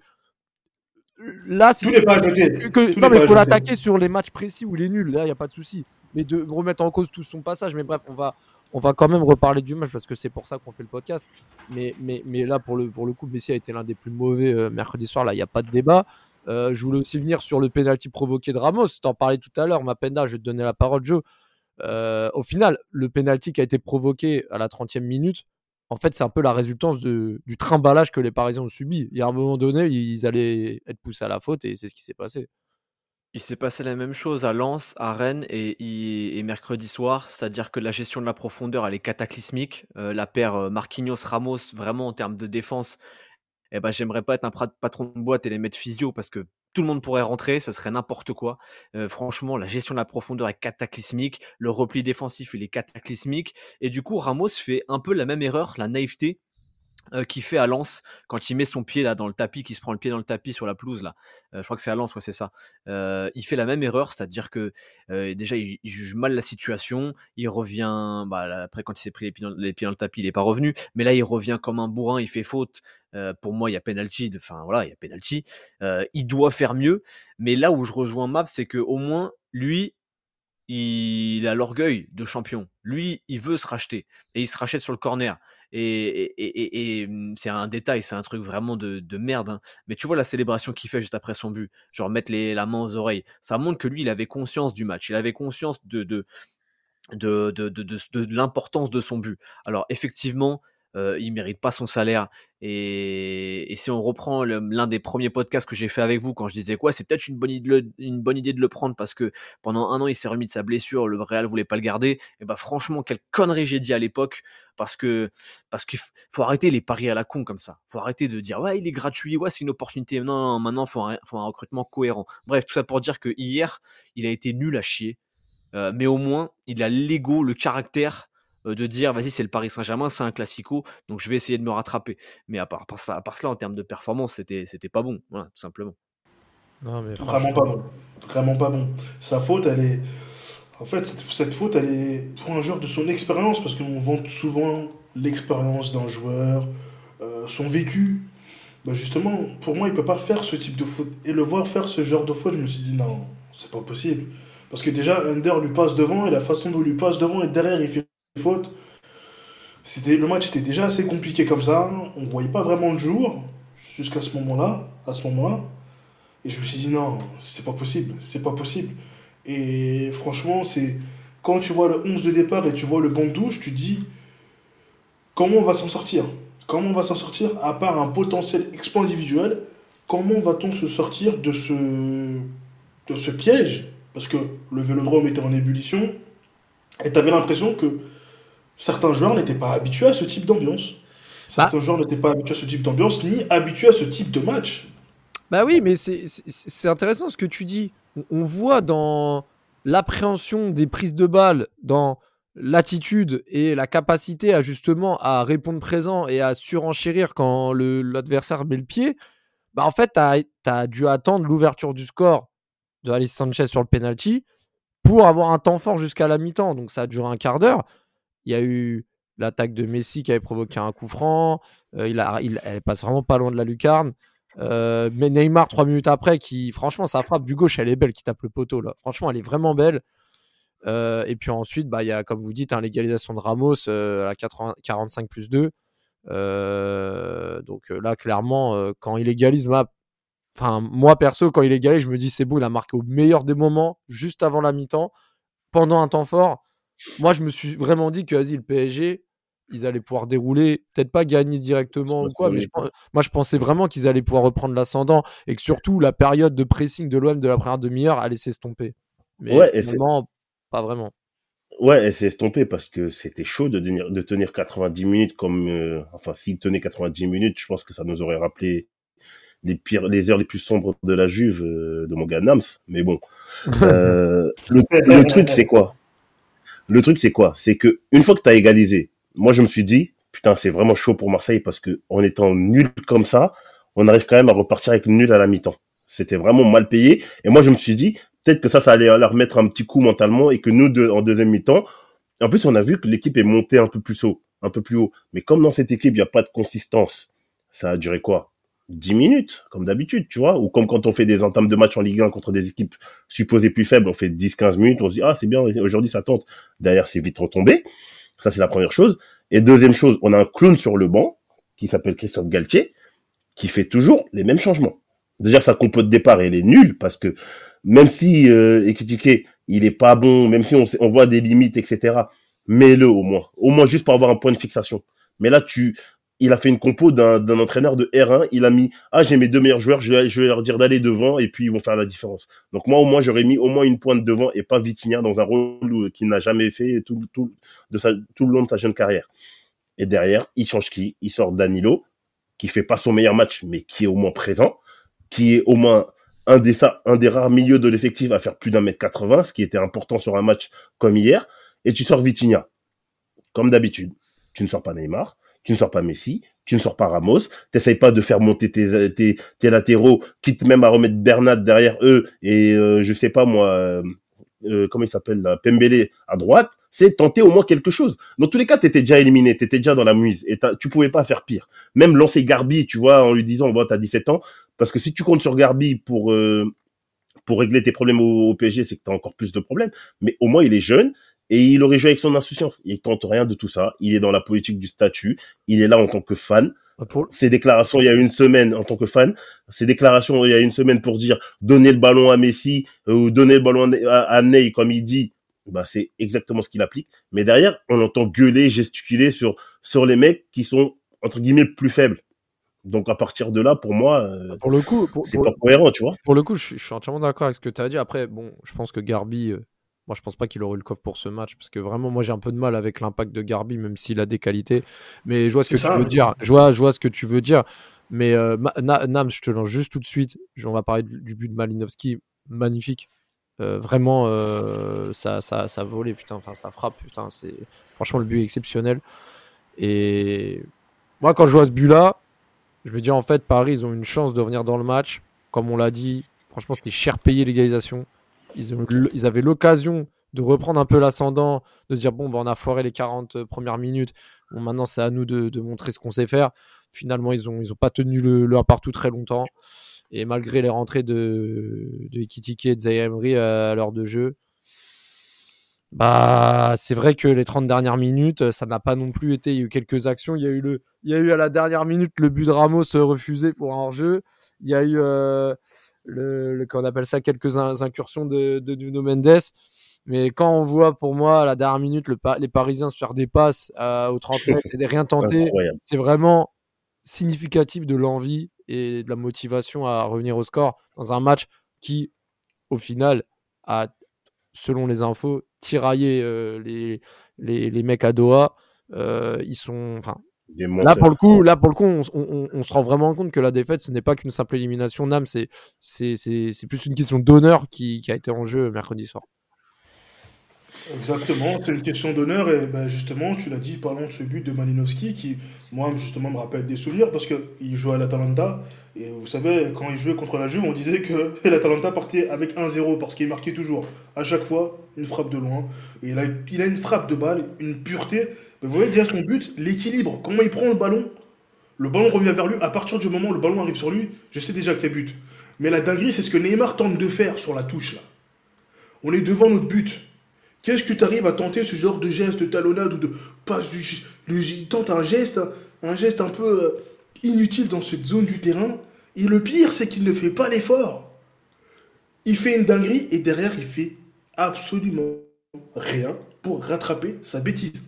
là, c'est que, non, mais faut l'attaquer sur les matchs précis où il est nul. Là, il n'y a pas de souci. Mais de remettre en cause tout son passage. Mais bref, on va, on va quand même reparler du match parce que c'est pour ça qu'on fait le podcast. Mais, mais, mais là, pour le, pour le coup, Messi a été l'un des plus mauvais euh, mercredi soir. Là, il n'y a pas de débat. Euh, je voulais aussi venir sur le penalty provoqué de Ramos. Tu en parlais tout à l'heure, Mapenda. Je vais te donner la parole, Joe. Euh, au final, le penalty qui a été provoqué à la 30e minute, en fait, c'est un peu la résultance du trimballage que les Parisiens ont subi. Il y a un moment donné, ils allaient être poussés à la faute et c'est ce qui s'est passé. Il s'est passé la même chose à Lens, à Rennes et, mercredi soir, c'est-à-dire que la gestion de la profondeur elle est cataclysmique. Euh, la paire euh, Marquinhos-Ramos, vraiment en termes de défense, eh ben, j'aimerais pas être un patron de boîte et les mettre physio parce que tout le monde pourrait rentrer, ça serait n'importe quoi. Euh, franchement, la gestion de la profondeur est cataclysmique, le repli défensif il est cataclysmique et du coup Ramos fait un peu la même erreur, la naïveté euh, qui fait à Lens quand il met son pied là dans le tapis, qui se prend le pied dans le tapis sur la pelouse là. Euh, je crois que c'est à Lens, ouais, c'est ça. Euh, il fait la même erreur, c'est-à-dire que déjà il, juge mal la situation, il revient, bah, après quand il s'est pris les pieds, dans, les pieds, dans, le tapis, il est pas revenu, mais là il revient comme un bourrin, il fait faute. pour moi, il y a penalty, enfin voilà, il y a penalty. il doit faire mieux, mais là où je rejoins Map, c'est que au moins lui, il a l'orgueil de champion. Lui, il veut se racheter et il se rachète sur le corner. Et, mmh, c'est un détail, c'est un truc vraiment de, merde. Hein. Mais tu vois la célébration qu'il fait juste après son but, genre mettre les, la main aux oreilles, ça montre que lui, il avait conscience du match, il avait conscience de, de, de, de, de l'importance de son but. Alors effectivement, euh, il mérite pas son salaire. Et, si on reprend l'un des premiers podcasts que j'ai fait avec vous, quand je disais quoi, c'est peut-être une bonne, idée une bonne idée de le prendre parce que pendant un an il s'est remis de sa blessure, le Real voulait pas le garder. Et bah franchement, quelle connerie j'ai dit à l'époque parce que parce qu'il faut arrêter les paris à la con comme ça. Faut arrêter de dire ouais il est gratuit, ouais c'est une opportunité. Non, maintenant faut un, faut un recrutement cohérent. Bref, tout ça pour dire que hier il a été nul à chier, euh, mais au moins il a l'ego, le caractère de dire vas-y c'est le Paris Saint-Germain, c'est un classico, donc je vais essayer de me rattraper. Mais à part, à part cela, en termes de performance, c'était c'était pas bon, voilà, tout simplement. Non, mais Vraiment pas bon. Vraiment pas bon. Sa faute, elle est. En fait, cette, faute, elle est pour un joueur de son expérience, parce qu'on vante souvent l'expérience d'un joueur, euh, son vécu. Bah justement, pour moi, il peut pas faire ce type de faute. Et le voir faire ce genre de faute, je me suis dit non, c'est pas possible. Parce que déjà, Under lui passe devant, et la façon dont il lui passe devant, et derrière, il fait fautes. C'était, le match était déjà assez compliqué comme ça. On ne voyait pas vraiment le jour jusqu'à ce moment-là. À ce moment-là. Et je me suis dit non, c'est pas possible. C'est pas possible. Et franchement, c'est quand tu vois le 11 de départ et tu vois le banc de touche, tu dis comment on va s'en sortir? Comment on va s'en sortir À part un potentiel exploit individuel, comment va-t-on se sortir de ce, de ce piège? Parce que le vélodrome était en ébullition. Et tu avais l'impression que certains joueurs n'étaient pas habitués à ce type d'ambiance. Certains bah. joueurs n'étaient pas habitués à ce type d'ambiance, ni habitués à ce type de match. Bah oui, mais c'est intéressant ce que tu dis. On voit dans l'appréhension des prises de balles, dans l'attitude et la capacité à justement à répondre présent et à surenchérir quand l'adversaire met le pied, bah en fait, tu as, dû attendre l'ouverture du score de Alice Sanchez sur le penalty pour avoir un temps fort jusqu'à la mi-temps. Donc ça a duré un quart d'heure. Il y a eu l'attaque de Messi qui avait provoqué un coup franc. Euh, il elle passe vraiment pas loin de la lucarne. Euh, mais Neymar, trois minutes après, qui, franchement, sa frappe du gauche, elle est belle, qui tape le poteau. Là. Franchement, elle est vraiment belle. Euh, et puis ensuite, bah, il y a, comme vous dites, hein, l'égalisation de Ramos à la 45 plus 2. donc là, clairement, quand il égalise, ma... enfin, moi perso, quand il égalise, je me dis c'est beau, il a marqué au meilleur des moments, juste avant la mi-temps, pendant un temps fort moi, je me suis vraiment dit que, vas-y, le PSG, ils allaient pouvoir dérouler, peut-être pas gagner directement ou quoi, mais moi, je pensais vraiment qu'ils allaient pouvoir reprendre l'ascendant et que surtout la période de pressing de l'OM de la première demi-heure allait s'estomper. Mais ouais, finalement, pas vraiment. Ouais, elle s'est estompée parce que c'était chaud de tenir, de tenir 90 minutes comme, euh, enfin, s'il tenait 90 minutes, je pense que ça nous aurait rappelé les pires, les heures les plus sombres de la Juve euh, de mon gars Nams. Mais bon, *laughs* euh, le truc c'est quoi? Le truc, c'est quoi? C'est que une fois que tu as égalisé, moi, je me suis dit, putain, c'est vraiment chaud pour Marseille parce que en étant nul comme ça, on arrive quand même à repartir avec nul à la mi-temps. C'était vraiment mal payé. Et moi, je me suis dit, peut-être que ça, ça allait leur mettre un petit coup mentalement et que nous, en deuxième mi-temps, en plus, on a vu que l'équipe est montée un peu plus haut, un peu plus haut. Mais comme dans cette équipe, il n'y a pas de consistance, ça a duré quoi? 10 minutes, comme d'habitude, tu vois, ou comme quand on fait des entames de match en Ligue 1 contre des équipes supposées plus faibles, on fait 10-15 minutes, on se dit, ah, c'est bien, aujourd'hui ça tente. Derrière, c'est vite retombé. Ça, c'est la première chose. Et deuxième chose, on a un clown sur le banc, qui s'appelle Christophe Galtier, qui fait toujours les mêmes changements. Déjà, sa compo de départ, elle est nulle, parce que même si euh, est critiqué, il est pas bon, même si on, on voit des limites, etc., mets-le au moins. Au moins juste pour avoir un point de fixation. Mais là, tu, il a fait une compo d'un entraîneur de R1. Il a mis ah j'ai mes deux meilleurs joueurs, je vais, leur dire d'aller devant et puis ils vont faire la différence. Donc moi au moins j'aurais mis au moins une pointe devant et pas Vitinha dans un rôle qu'il n'a jamais fait tout tout de tout le long de sa jeune carrière. Et derrière il change qui? Il sort Danilo qui fait pas son meilleur match mais qui est au moins présent, qui est au moins un des un des rares milieux de l'effectif à faire plus d'un mètre 80, ce qui était important sur un match comme hier. Et tu sors Vitinha comme d'habitude. Tu ne sors pas Neymar tu ne sors pas Messi, tu ne sors pas Ramos, t'essayes pas de faire monter tes, tes, tes latéraux, quitte même à remettre Bernat derrière eux et euh, je sais pas moi, euh, euh comment il s'appelle Pembele à droite, c'est tenter au moins quelque chose. Dans tous les cas, t'étais déjà éliminé, t'étais déjà dans la mouise et tu pouvais pas faire pire. Même lancer Garbi, tu vois, en lui disant bon t'as 17 ans, parce que si tu comptes sur Garbi pour euh, pour régler tes problèmes au, au PSG, c'est que t'as encore plus de problèmes. Mais au moins il est jeune et il aurait joué avec son insouciance. Il tente rien de tout ça. Il est dans la politique du statut. Il est là en tant que fan. Ah, ses déclarations il y a une semaine en tant que fan, ses déclarations il y a une semaine pour dire donner le ballon à Messi euh, ou donner le ballon à, Ney comme il dit, bah c'est exactement ce qu'il applique. Mais derrière, on entend gueuler, gesticuler sur sur les mecs qui sont entre guillemets plus faibles. Donc à partir de là, pour moi, euh, pour le coup, c'est pas cohérent, tu vois. Pour le coup, je, suis entièrement d'accord avec ce que tu as dit. Après, bon, je pense que Garbi, euh, moi, je pense pas qu'il aurait eu le coffre pour ce match parce que vraiment, moi, j'ai un peu de mal avec l'impact de Garbi, même s'il a des qualités. Mais je vois ce que tu veux dire. Je vois, je vois ce que tu veux dire. Mais euh, Nam, je te lance juste tout de suite. On va parler du, but de Malinowski. Magnifique. Euh, vraiment, euh, ça, ça, ça volait, putain. Enfin, ça frappe, putain. C'est franchement le but est exceptionnel. Et moi, quand je vois ce but-là, je me dis en fait, Paris, ils ont une chance de revenir dans le match. Comme on l'a dit, franchement, c'était cher payé l'égalisation. Ils, avaient l'occasion de reprendre un peu l'ascendant, de se dire bon, bah, on a foiré les 40 premières minutes. Bon, maintenant, c'est à nous de, montrer ce qu'on sait faire. Finalement, ils n'ont pas tenu le, le partout très longtemps. Et malgré les rentrées de, de Ekitike et de Zayemri à, l'heure de jeu, bah, c'est vrai que les 30 dernières minutes, ça n'a pas non plus été. Il y a eu quelques actions. Il y a eu, à la dernière minute le but de Ramos refusé pour un hors-jeu. Il y a eu. Euh, le, qu'on appelle ça quelques incursions de, de Nuno Mendes. Mais quand on voit pour moi à la dernière minute le, les Parisiens se faire des passes euh, au 30 mètres et rien *laughs* tenter, c'est vraiment significatif de l'envie et de la motivation à revenir au score dans un match qui, au final, a, selon les infos, tiraillé euh, les, les, les, mecs à Doha. Euh, ils sont, enfin, Là pour le coup, là pour le coup, on, se rend vraiment compte que la défaite, ce n'est pas qu'une simple élimination d'âme, c'est c'est plus une question d'honneur qui, qui, a été en jeu mercredi soir. Exactement, c'est une question d'honneur et ben justement, tu l'as dit, parlons de ce but de Malinowski qui, moi, justement, me rappelle des souvenirs parce qu'il jouait à l'Atalanta et vous savez, quand il jouait contre la Juve, on disait que *laughs* l'Atalanta partait avec 1-0 parce qu'il marquait toujours, à chaque fois, une frappe de loin. Et là, il a une frappe de balle, une pureté. vous voyez déjà son but, l'équilibre, comment il prend le ballon. Le ballon revient vers lui, à partir du moment où le ballon arrive sur lui, je sais déjà qu'il y a but. Mais la dinguerie, c'est ce que Neymar tente de faire sur la touche là. On est devant notre but. Qu'est-ce que tu arrives à tenter ce genre de geste de talonnade ou de passe du. Il tente un geste, un geste un peu euh, inutile dans cette zone du terrain. Et le pire, c'est qu'il ne fait pas l'effort. Il fait une dinguerie et derrière, il fait absolument rien pour rattraper sa bêtise.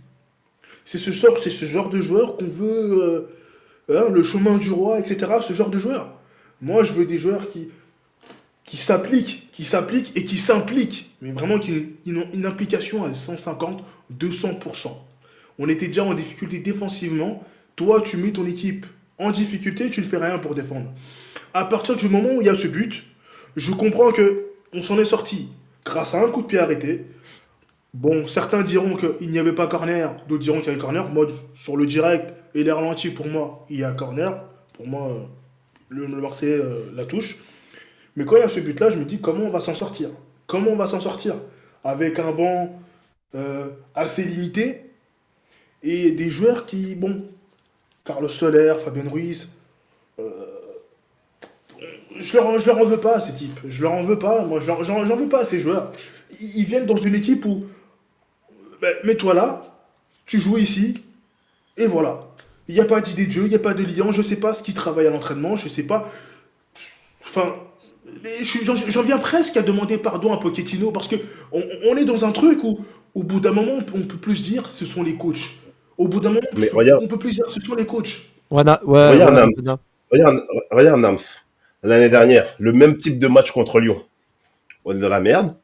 C'est ce, genre, ce genre de joueur qu'on veut. Euh, hein, le chemin du roi, etc. Ce genre de joueur. Moi, je veux des joueurs qui qui s'applique, qui s'applique et qui s'implique, mais vraiment qui ont une implication à 150, 200%. On était déjà en difficulté défensivement. Toi, tu mets ton équipe en difficulté, tu ne fais rien pour défendre. À partir du moment où il y a ce but, je comprends que on s'en est sorti grâce à un coup de pied arrêté. Bon, certains diront qu'il n'y avait pas corner, d'autres diront qu'il y avait corner. Moi, sur le direct et les ralentis, pour moi, il y a corner. Pour moi, le, Marseillais euh, la touche. Mais quand il y a ce but-là, je me dis comment on va s'en sortir? Comment on va s'en sortir? Avec un banc euh, assez limité et des joueurs qui, bon, Carlos Soler, Fabien Ruiz, euh, je leur, je leur en veux pas ces types. Je leur en veux pas. Moi, j'en veux pas à ces joueurs. Ils, viennent dans une équipe où, ben, mets-toi là, tu joues ici, et voilà. Il n'y a pas d'idée de jeu, il n'y a pas de lien. Je sais pas ce qui travaille à l'entraînement, je sais pas. Enfin, J'en viens presque à demander pardon à Pochettino parce que on, est dans un truc où, au bout d'un moment, on peut plus dire ce sont les coachs. Au bout d'un moment, Mais on peut plus dire ce sont les coachs. regarde, Nams. L'année dernière, le même type de match contre Lyon. On est dans la merde.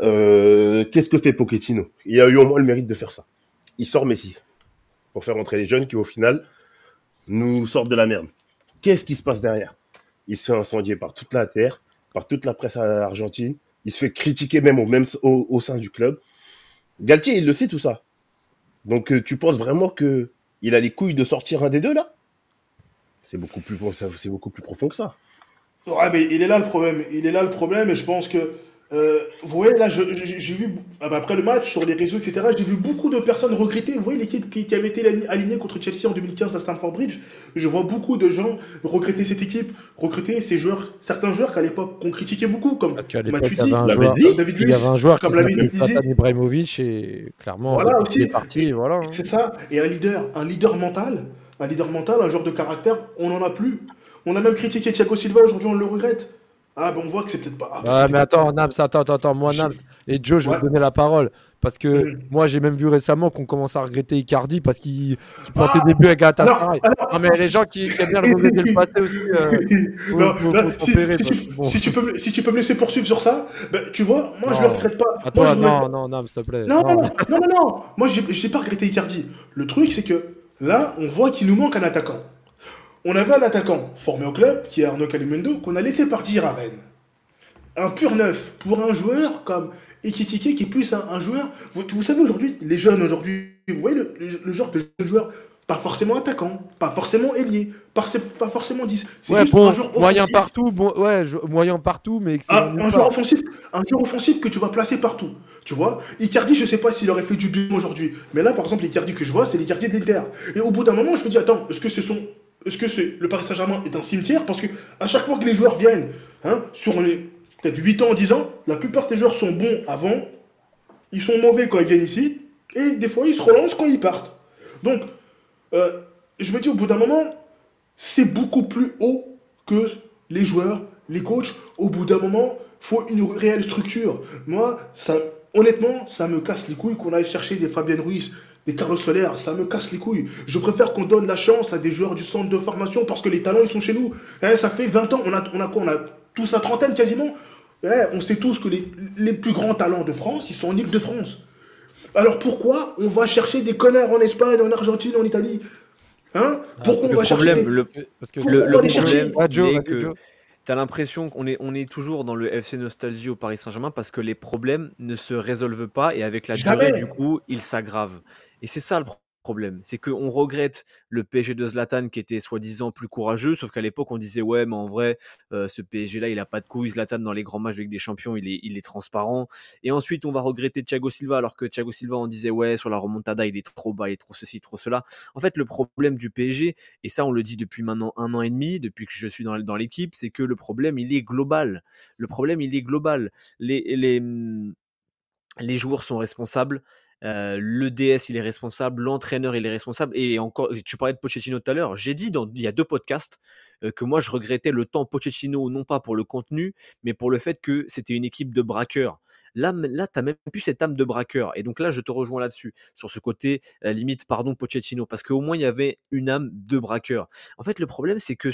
Euh, qu'est-ce que fait Pochettino? Il a eu au moins le mérite de faire ça. Il sort Messi pour faire entrer les jeunes qui, au final, nous sortent de la merde. Qu'est-ce qui se passe derrière? Il se fait incendier par toute la terre, par toute la presse argentine. Il se fait critiquer même au, sein du club. Galtier, il le sait tout ça. Donc euh, tu penses vraiment que il a les couilles de sortir un des deux là? C'est beaucoup plus, c'est beaucoup plus profond que ça. Ouais, mais il est là le problème. Il est là le problème, et je pense que euh, vous voyez, là, j'ai vu, bah, après le match, sur les réseaux, etc., j'ai vu beaucoup de personnes regretter. Vous voyez l'équipe qui, avait été alignée contre Chelsea en 2015 à Stamford Bridge? Je vois beaucoup de gens regretter cette équipe, regretter ces joueurs, certains joueurs qu'à l'époque on critiquait beaucoup, comme Matuidi, David Luiz, il y avait un joueur comme Zlatan Ibrahimovic, et clairement, voilà, aussi, parti, voilà. Hein. C'est ça, et un leader, un leader mental, un leader mental, un joueur de caractère, on n'en a plus. On a même critiqué Thiago Silva, aujourd'hui on le regrette. Ah, ben on voit que c'est peut-être pas. Ah, bah, mais attends, Nams, attends, attends, attends. Moi, Nams et Joe, je vais te donner la parole. Parce que mm. moi, j'ai même vu récemment qu'on commence à regretter Icardi parce qu'il qu plantait ah, des buts avec Galatasaray. Non, non, mais les gens qui, aiment bien le le passé aussi. Euh, non, si, tu peux, si tu peux me laisser poursuivre sur ça, ben, tu vois, moi, je le regrette pas. Attends, non, non, Nams, s'il te plaît. Non, non, non, non, non. Moi, je n'ai pas regretté Icardi. Le truc, c'est que là, on voit qu'il nous manque un attaquant. On avait un attaquant formé au club, qui est Arnaud Calimundo, qu'on a laissé partir à Rennes. Un pur neuf pour un joueur comme Ekitike, qui est plus un, joueur. Vous, savez aujourd'hui, les jeunes aujourd'hui, vous voyez le, genre de joueur pas forcément attaquant, pas forcément ailier, pas, pas forcément 10. C'est juste un joueur moyen partout, bon, ouais, moyen partout, mais un, un joueur offensif, un joueur offensif que tu vas placer partout. Tu vois, Icardi, je sais pas s'il aurait fait du bien aujourd'hui, mais là, par exemple, l'Icardi que je vois, c'est l'Icardi d'Inter. Et au bout d'un moment, je me dis, attends, est-ce que ce sont est-ce que c'est le Paris Saint-Germain est un cimetière? Parce que à chaque fois que les joueurs viennent, hein, sur les peut-être 8 ans, 10 ans, la plupart des joueurs sont bons avant, ils sont mauvais quand ils viennent ici, et des fois ils se relancent quand ils partent. Donc, euh, je me dis au bout d'un moment, c'est beaucoup plus haut que les joueurs, les coachs. Au bout d'un moment, faut une réelle structure. Moi, ça, honnêtement, ça me casse les couilles qu'on aille chercher des Fabien Ruiz, des Carlos Soler, ça me casse les couilles. Je préfère qu'on donne la chance à des joueurs du centre de formation parce que les talents, ils sont chez nous. Eh, ça fait 20 ans, on a, on a quoi On a tous la trentaine quasiment. Eh, on sait tous que les, les, plus grands talents de France, ils sont en Ile-de-France. Alors pourquoi on va chercher des connards en Espagne, en Argentine, en Italie? Hein? Ah, Pourquoi on va chercher le, Parce que le, problème, c'est que tu as l'impression qu'on est, on est toujours dans le FC Nostalgie au Paris Saint-Germain parce que les problèmes ne se résolvent pas et avec la durée, du coup, ils s'aggravent. Et c'est ça le problème. C'est qu'on regrette le PSG de Zlatan qui était soi-disant plus courageux, sauf qu'à l'époque on disait ouais mais en vrai euh, ce PSG là il a pas de couilles, Zlatan dans les grands matchs avec des champions il est, il est transparent. Et ensuite on va regretter Thiago Silva alors que Thiago Silva on disait ouais sur la remontada il est trop bas, il est trop ceci, trop cela. En fait le problème du PSG, et ça on le dit depuis maintenant un an et demi, depuis que je suis dans, dans l'équipe, c'est que le problème il est global. Le problème il est global. Les, les, les joueurs sont responsables, euh, le DS il est responsable, l'entraîneur il est responsable. Et encore, tu parlais de Pochettino tout à l'heure. J'ai dit dans, il y a deux podcasts euh, que moi je regrettais le temps Pochettino, non pas pour le contenu, mais pour le fait que c'était une équipe de braqueurs. Là, là tu même plus cette âme de braqueur. Et donc là, je te rejoins là-dessus, sur ce côté limite, pardon, Pochettino, parce qu'au moins il y avait une âme de braqueur. En fait, le problème, c'est que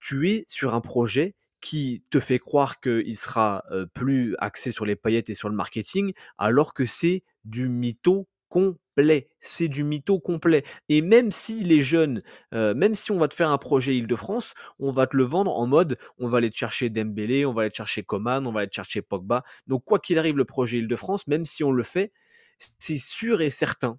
tu es sur un projet qui te fait croire qu'il sera plus axé sur les paillettes et sur le marketing, alors que c'est du mytho complet. C'est du mytho complet. Et même si les jeunes, même si on va te faire un projet Île-de-France, on va te le vendre en mode on va aller te chercher Dembélé, on va aller te chercher Coman, on va aller te chercher Pogba. Donc quoi qu'il arrive, le projet Île-de-France, même si on le fait, c'est sûr et certain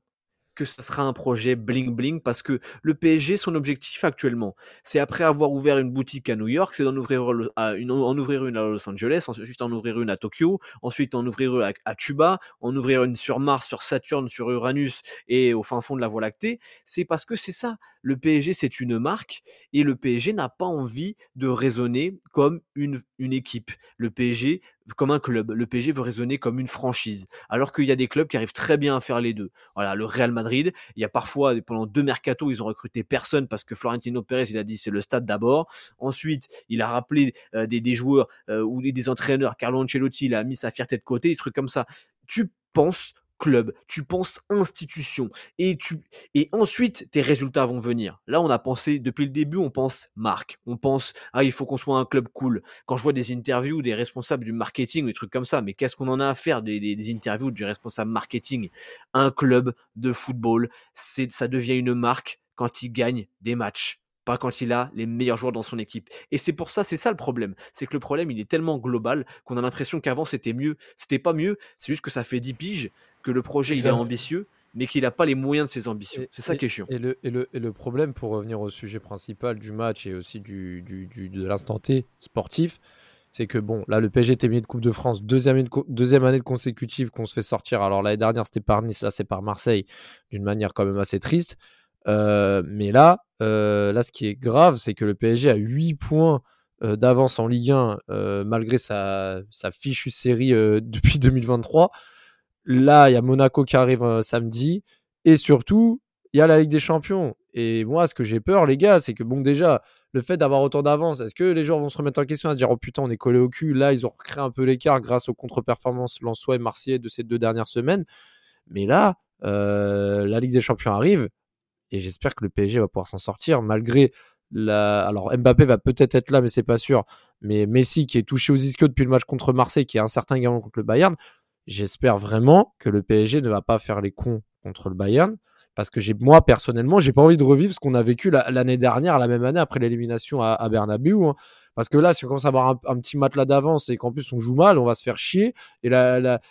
que ce sera un projet bling bling parce que le PSG, son objectif actuellement, c'est après avoir ouvert une boutique à New York, c'est d'en ouvrir, une, en ouvrir une à Los Angeles, ensuite en ouvrir une à Tokyo, ensuite en ouvrir une à, Cuba, en ouvrir une sur Mars, sur Saturne, sur Uranus et au fin fond de la Voie lactée. C'est parce que c'est ça. Le PSG, c'est une marque et le PSG n'a pas envie de raisonner comme une, une équipe. Le PSG comme un club. Le PSG veut raisonner comme une franchise. Alors qu'il y a des clubs qui arrivent très bien à faire les deux. Voilà, le Real Madrid, il y a parfois, pendant deux mercatos, ils ont recruté personne parce que Florentino Pérez, il a dit c'est le stade d'abord. Ensuite, il a rappelé euh, des, des, joueurs euh, ou des entraîneurs. Carlo Ancelotti, il a mis sa fierté de côté, des trucs comme ça. Tu penses club, tu penses institution et tu et ensuite tes résultats vont venir. Là, on a pensé depuis le début, on pense marque, on pense ah il faut qu'on soit un club cool. Quand je vois des interviews des responsables du marketing, des trucs comme ça, mais qu'est-ce qu'on en a à faire des, des, interviews du responsable marketing? Un club de football, c'est ça devient une marque quand il gagne des matchs pas quand il a les meilleurs joueurs dans son équipe. Et c'est pour ça, c'est ça le problème. C'est que le problème, il est tellement global qu'on a l'impression qu'avant c'était mieux. C'était pas mieux, c'est juste que ça fait 10 piges que le projet il est ambitieux mais qu'il n'a pas les moyens de ses ambitions. C'est ça qui est chiant. Et le, et, le, et le, problème, pour revenir au sujet principal du match et aussi du, du, du de l'instant T sportif, c'est que bon, là, le PSG était mis de Coupe de France, deuxième année, de, deuxième année de consécutive qu'on se fait sortir. Alors l'année dernière, c'était par Nice, là, c'est par Marseille, d'une manière quand même assez triste. Euh, mais là, euh, là, ce qui est grave, c'est que le PSG a 8 points euh, d'avance en Ligue 1, euh, malgré sa, sa, fichue série *laughs* depuis 2023. Là, il y a Monaco qui arrive samedi. Et surtout, il y a la Ligue des Champions. Et moi, ce que j'ai peur, les gars, c'est que, bon, déjà, le fait d'avoir autant d'avance, est-ce que les joueurs vont se remettre en question à se dire, oh putain, on est collé au cul Là, ils ont recréé un peu l'écart grâce aux contre-performances Lançois et Marseillais de ces deux dernières semaines. Mais là, la Ligue des Champions arrive. Et j'espère que le PSG va pouvoir s'en sortir, malgré la... Alors Mbappé va peut-être être là, mais c'est pas sûr. Mais Messi, qui est touché aux ischios depuis le match contre Marseille, qui est incertain également contre le Bayern, j'espère vraiment que le PSG ne va pas faire les cons contre le Bayern. Parce que j'ai, moi, personnellement, j'ai pas envie de revivre ce qu'on a vécu l'année dernière, la même année, après l'élimination à, à Bernabeu. Hein. Parce que là, si on commence à avoir un, petit matelas d'avance et qu'en plus on joue mal, on va se faire chier. Et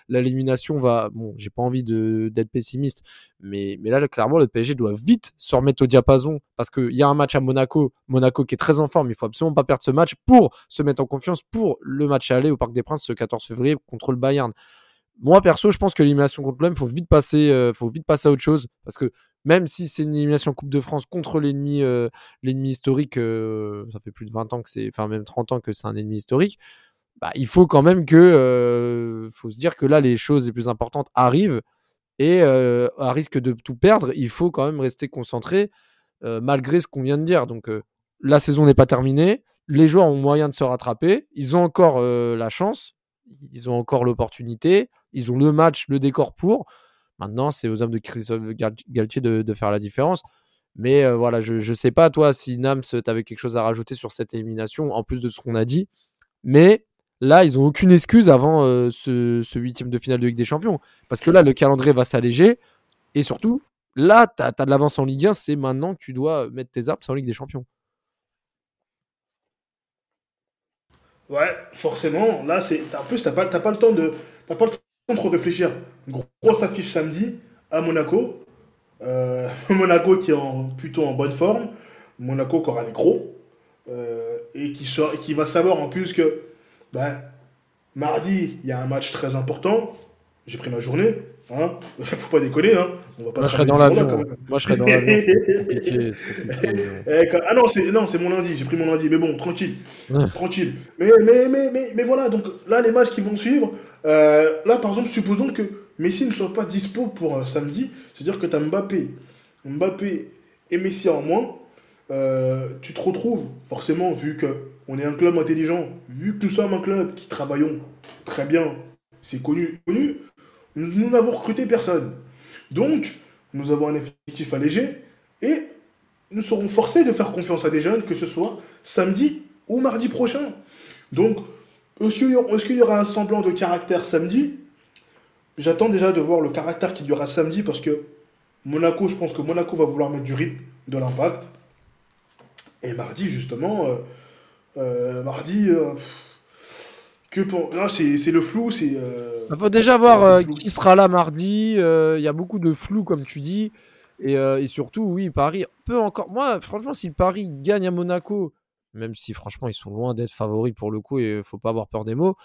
l'élimination la, va. Bon, j'ai pas envie d'être pessimiste, mais, mais là, clairement, le PSG doit vite se remettre au diapason parce qu'il y a un match à Monaco, Monaco qui est très en forme. Il faut absolument pas perdre ce match pour se mettre en confiance pour le match à aller au Parc des Princes ce 14 février contre le Bayern. Moi, perso, je pense que l'élimination contre l'OM, faut vite passer, euh, faut vite passer à autre chose. Parce que même si c'est une élimination Coupe de France contre l'ennemi euh, l'ennemi historique, euh, ça fait plus de 20 ans que c'est, enfin même 30 ans que c'est un ennemi historique, bah, il faut quand même que, faut se dire que là les choses les plus importantes arrivent. Et à risque de tout perdre, il faut quand même rester concentré malgré ce qu'on vient de dire. Donc la saison n'est pas terminée, les joueurs ont moyen de se rattraper, ils ont encore la chance, ils ont encore l'opportunité, ils ont le match, le décor pour. Maintenant, c'est aux hommes de Christophe Galtier de, faire la différence. Mais euh, voilà, je ne sais pas, toi, si Nams, tu avais quelque chose à rajouter sur cette élimination, en plus de ce qu'on a dit. Mais là, ils n'ont aucune excuse avant euh, ce huitième de finale de Ligue des Champions. Parce que là, le calendrier va s'alléger. Et surtout, là, tu as, de l'avance en Ligue 1. C'est maintenant que tu dois mettre tes apps en Ligue des Champions. Ouais, forcément. Là, c'est en plus, tu n'as pas, le temps de. As pas le trop réfléchir. Grosse affiche samedi à Monaco. Euh, *laughs* Monaco qui est plutôt en bonne forme. Monaco qui aura les gros. Euh, et qui va savoir en plus que ben, mardi, il y a un match très important. J'ai pris ma journée. Hein *laughs* Faut pas déconner. Hein On va pas Moi, je serai dans l'avion. Moi, je serai dans l'avion. *laughs* Ah non, c'est non, c'est mon lundi. J'ai pris mon lundi. Mais bon, tranquille, tranquille. Mais, mais, mais, mais, mais, voilà. Donc là, les matchs qui vont suivre. Euh, là, par exemple, supposons que Messi ne soit pas dispo pour un samedi. C'est-à-dire que tu as Mbappé, Mbappé et Messi en moins. Euh, tu te retrouves forcément, vu que on est un club intelligent, vu que nous sommes un club qui travaillons très bien, c'est connu, connu, nous n'avons recruté personne. Donc, nous avons un effectif allégé et nous serons forcés de faire confiance à des jeunes, que ce soit samedi ou mardi prochain. Donc, est-ce qu'il y aura un semblant de caractère samedi? J'attends déjà de voir le caractère qu'il y aura samedi parce que Monaco, je pense que Monaco va vouloir mettre du rythme, de l'impact. Et mardi, justement, euh, euh, mardi, euh, que pour... c'est le flou. Il faut déjà voir qui sera là mardi. Il y a beaucoup de flou, comme tu dis. Et, et, surtout, oui, Paris peut encore. Moi, franchement, si Paris gagne à Monaco, même si franchement ils sont loin d'être favoris pour le coup et il faut pas avoir peur des mots.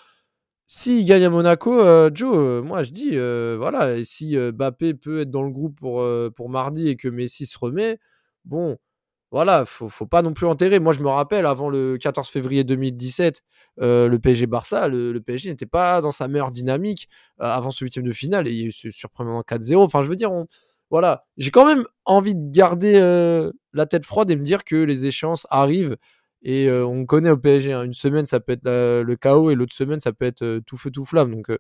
S'ils gagnent à Monaco, euh, Joe, euh, moi je dis, euh, voilà, si Mbappé peut être dans le groupe pour, pour mardi et que Messi se remet, bon, voilà, faut, faut pas non plus enterrer. Moi je me rappelle, avant le 14 février 2017, le PSG-Barça, le, PSG n'était pas dans sa meilleure dynamique avant ce huitième de finale et il y eu surprenant 4-0. Enfin, je veux dire, on, voilà, j'ai quand même envie de garder la tête froide et me dire que les échéances arrivent et euh, on connaît au PSG, hein, une semaine ça peut être le chaos et l'autre semaine ça peut être euh, tout feu tout flamme. Donc euh,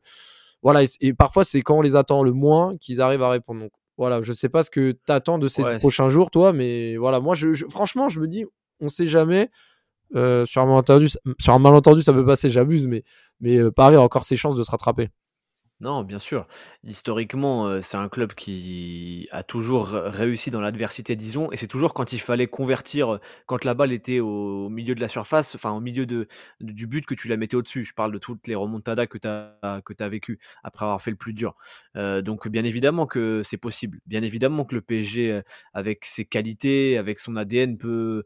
voilà, et, parfois c'est quand on les attend le moins qu'ils arrivent à répondre. Voilà, je sais pas ce que tu attends de ces prochains jours, toi, mais voilà, moi je, franchement je me dis, on sait jamais. sur un malentendu, sur un malentendu, ça peut passer, j'abuse, mais mais Paris a encore ses chances de se rattraper. Non, bien sûr. Historiquement, c'est un club qui a toujours réussi dans l'adversité, disons, et c'est toujours quand il fallait convertir, quand la balle était au milieu de la surface, enfin au milieu du but que tu la mettais au-dessus. Je parle de toutes les remontadas que tu as vécues après avoir fait le plus dur. donc bien évidemment que c'est possible. Bien évidemment que le PSG, avec ses qualités, avec son ADN peut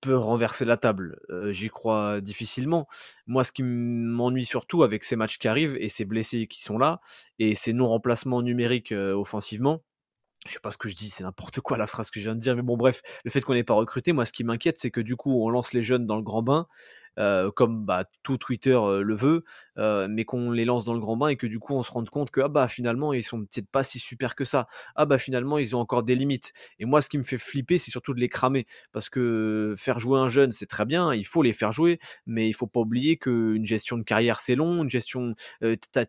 peut renverser la table. J'y crois difficilement. Moi, ce qui m'ennuie surtout avec ces matchs qui arrivent et ces blessés qui sont là et ces non-remplacements numériques offensivement, je sais pas ce que je dis, c'est n'importe quoi la phrase que je viens de dire, mais bon, bref, le fait qu'on n'ait pas recruté, moi, ce qui m'inquiète, c'est que du coup, on lance les jeunes dans le grand bain euh, comme bah, tout Twitter euh, le veut, euh, mais qu'on les lance dans le grand bain et que du coup on se rende compte que ah bah finalement ils sont peut-être pas si super que ça. Ah bah finalement ils ont encore des limites. Et moi ce qui me fait flipper c'est surtout de les cramer parce que faire jouer un jeune c'est très bien, il faut les faire jouer, mais il faut pas oublier qu'une gestion de carrière c'est long, une gestion t'as,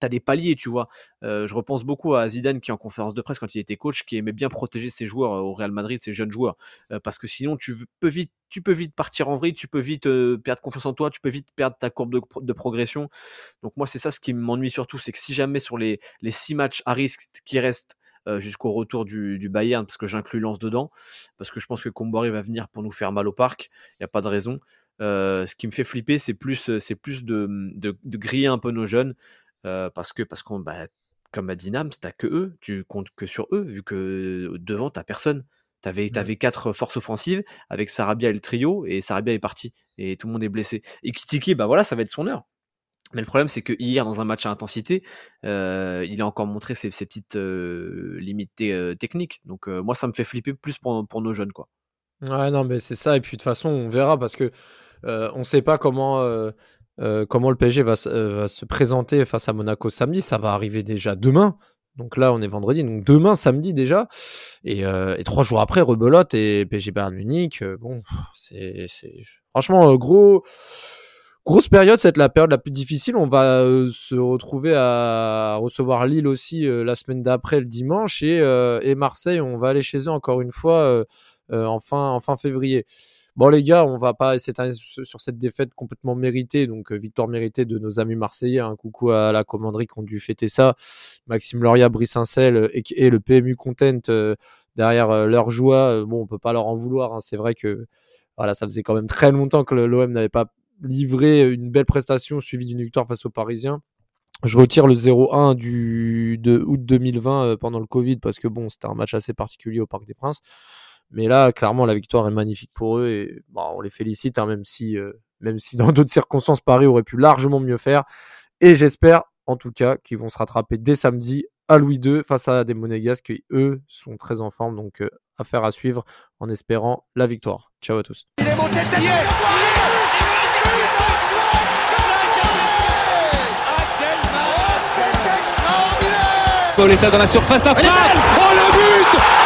as, des paliers tu vois. je repense beaucoup à Zidane qui en conférence de presse quand il était coach qui aimait bien protéger ses joueurs au Real Madrid, ses jeunes joueurs, parce que sinon tu peux vite tu peux vite partir en vrille, tu peux vite perdre confiance en toi, tu peux vite perdre ta courbe de, progression. Donc moi, c'est ça ce qui m'ennuie surtout, c'est que si jamais sur les, six matchs à risque qui restent jusqu'au retour du, Bayern, parce que j'inclus Lance dedans, parce que je pense que Comboiré va venir pour nous faire mal au parc, il n'y a pas de raison. Ce qui me fait flipper, c'est plus, c'est plus de, de, griller un peu nos jeunes, parce que parce qu'on, bah, comme à Dinam, t'as que eux, tu comptes que sur eux, vu que devant t'as personne. T'avais avais, mmh. quatre forces offensives avec Sarabia et le trio, et Sarabia est parti, et tout le monde est blessé. Et Kitiki, bah voilà, ça va être son heure. Mais le problème, c'est que hier, dans un match à intensité, euh, il a encore montré ses, petites euh, limites euh, techniques. Donc moi, ça me fait flipper plus pour, pour nos jeunes, quoi. Ouais, non, mais c'est ça. Et puis de toute façon, on verra parce que on ne sait pas comment comment le PSG va, va, se présenter face à Monaco samedi. Ça va arriver déjà demain. Donc là, on est vendredi. Donc demain, samedi déjà. Et, euh, trois jours après, rebelote et PSG Bayern Munich. Euh, bon, c'est franchement euh, gros. Grosse période, c'est la période la plus difficile. On va se retrouver à recevoir Lille aussi la semaine d'après, le dimanche, et, et Marseille, on va aller chez eux encore une fois en fin, en fin février. Bon les gars, on va pas s'éteindre sur cette défaite complètement méritée, donc euh, victoire méritée de nos amis marseillais. Un coucou à la commanderie qui ont dû fêter ça. Maxime Loria, Brice Incel et, le PMU Content euh, derrière euh, leur joie. Bon, on peut pas leur en vouloir. Hein. C'est vrai que voilà, ça faisait quand même très longtemps que l'OM n'avait pas livré une belle prestation suivie d'une victoire face aux Parisiens. Je retire le 0-1 du août 2020 pendant le Covid parce que bon, c'était un match assez particulier au Parc des Princes. Mais là, clairement, la victoire est magnifique pour eux et bah, on les félicite, hein, même si, euh, même si dans *laughs* d'autres circonstances, Paris aurait pu largement mieux faire. Et j'espère, en tout cas, qu'ils vont se rattraper dès samedi à Louis II face à des Monégasques qui, eux, sont très en forme. Donc, euh, affaire à suivre en espérant la victoire. Ciao à tous. Pauletta dans la surface d'affaire. Oh le but